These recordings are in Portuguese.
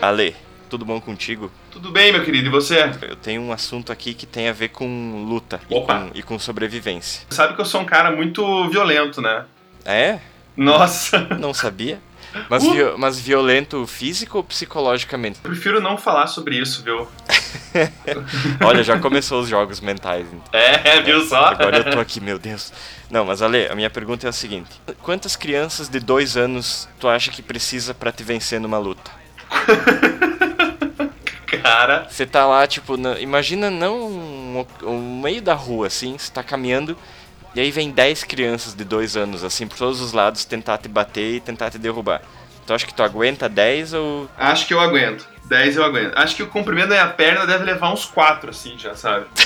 Ale, tudo bom contigo? Tudo bem, meu querido, e você? Eu tenho um assunto aqui que tem a ver com luta e com, e com sobrevivência. Sabe que eu sou um cara muito violento, né? É? Nossa, Não sabia? Mas, Uh. vio- mas violento físico ou psicologicamente? eu prefiro não falar sobre isso, viu? Olha, já começou os jogos mentais. então. É, viu só? Agora eu tô aqui, meu Deus. Não, mas Ale, a minha pergunta é a seguinte: Quantas crianças de dois anos tu acha que precisa pra te vencer numa luta? Cara, Você tá lá, tipo, na- imagina não um, um meio da rua, assim, você tá caminhando, e aí vem 10 crianças de dois anos, assim, por todos os lados, tentar te bater e tentar te derrubar. Tu acha que tu aguenta 10 ou. acho que eu aguento. 10 eu aguento. Acho que o comprimento da minha perna deve levar uns 4, assim, já, sabe?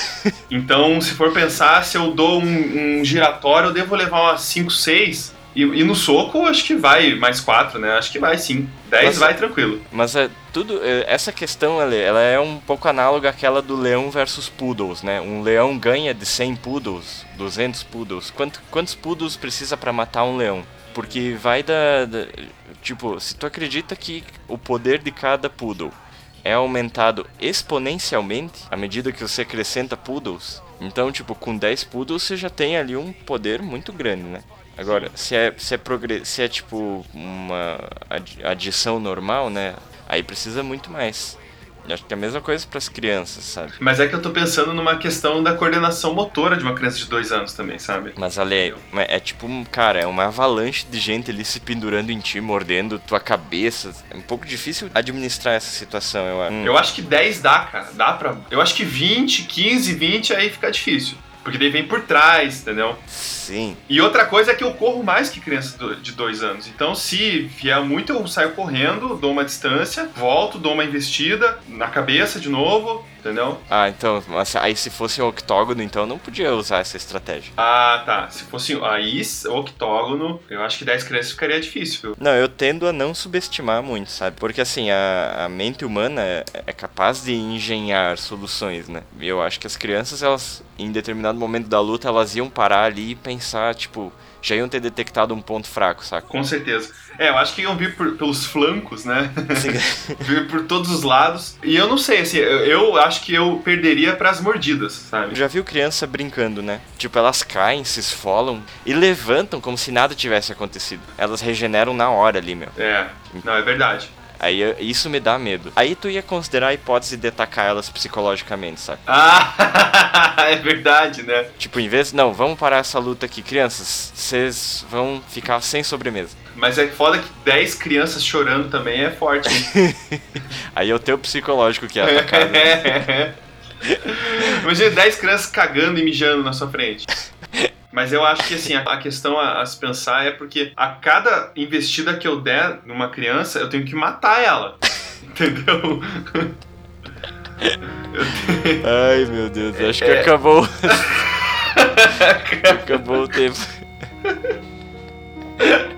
Então, se for pensar, se eu dou um, um giratório, eu devo levar umas 5, 6. E, e no soco, acho que vai mais 4, né? Acho que vai sim. 10 Mas- vai tranquilo. Mas é tudo. é, Essa questão, Ale, ela é um pouco análoga àquela do leão versus poodles, né? Um leão ganha de 100 poodles, 200 poodles. Quanto, quantos poodles precisa pra matar um leão? Porque vai da, da- Tipo, se tu acredita que o poder de cada poodle é aumentado exponencialmente à medida que você acrescenta poodles, então, tipo, com 10 poodles você já tem ali um poder muito grande, né? Agora, se é, se é, se é tipo uma adi- adição normal, né? Aí precisa muito mais. Eu acho que é a mesma coisa para as crianças, sabe? Mas é que eu tô pensando numa questão da coordenação motora de uma criança de 2 anos também, sabe? Mas ali, é tipo, um- cara, é uma avalanche de gente ali se pendurando em ti, mordendo tua cabeça. É um pouco difícil administrar essa situação, eu acho. Eu acho que 10 dá, cara. Dá pra. Eu acho que 20, 15, 20 aí fica difícil. Porque daí vem por trás, entendeu? Sim. E outra coisa é que eu corro mais que criança de dois anos. Então, se vier muito, eu saio correndo, dou uma distância, volto, dou uma investida na cabeça de novo, entendeu? Ah, então, mas aí se fosse um octógono, então não podia usar essa estratégia. Ah, tá. Se fosse aí, octógono, eu acho que 10 crianças ficaria difícil, viu? Não, eu tendo a não subestimar muito, sabe? Porque assim, a, a mente humana é, é capaz de engenhar soluções, né? E eu acho que as crianças, elas, em determinado momento da luta, elas iam parar ali e pensar, tipo, já iam ter detectado um ponto fraco, saca? Com certeza. É, eu acho que iam vir por- pelos flancos, né? Vir por todos os lados. E eu não sei, assim, eu, eu acho que eu perderia pras mordidas, sabe? Já viu criança brincando, né? Tipo, elas caem, se esfolam e levantam como se nada tivesse acontecido. Elas regeneram na hora ali, meu. É, não, é verdade. Aí isso me dá medo. Aí tu ia considerar a hipótese de atacar elas psicologicamente, sabe? Ah, é verdade, né? Tipo, em vez. Não, vamos parar essa luta aqui, crianças. Vocês vão ficar sem sobremesa. Mas é foda que 10 crianças chorando também é forte? Aí é o teu psicológico que é atacado. né? Imagina 10 crianças cagando e mijando na sua frente. Mas eu acho que assim, a questão a, se pensar é porque a cada investida que eu der numa criança, eu tenho que matar ela. Entendeu? Tenho... Ai meu Deus, acho é... que acabou. acabou o tempo.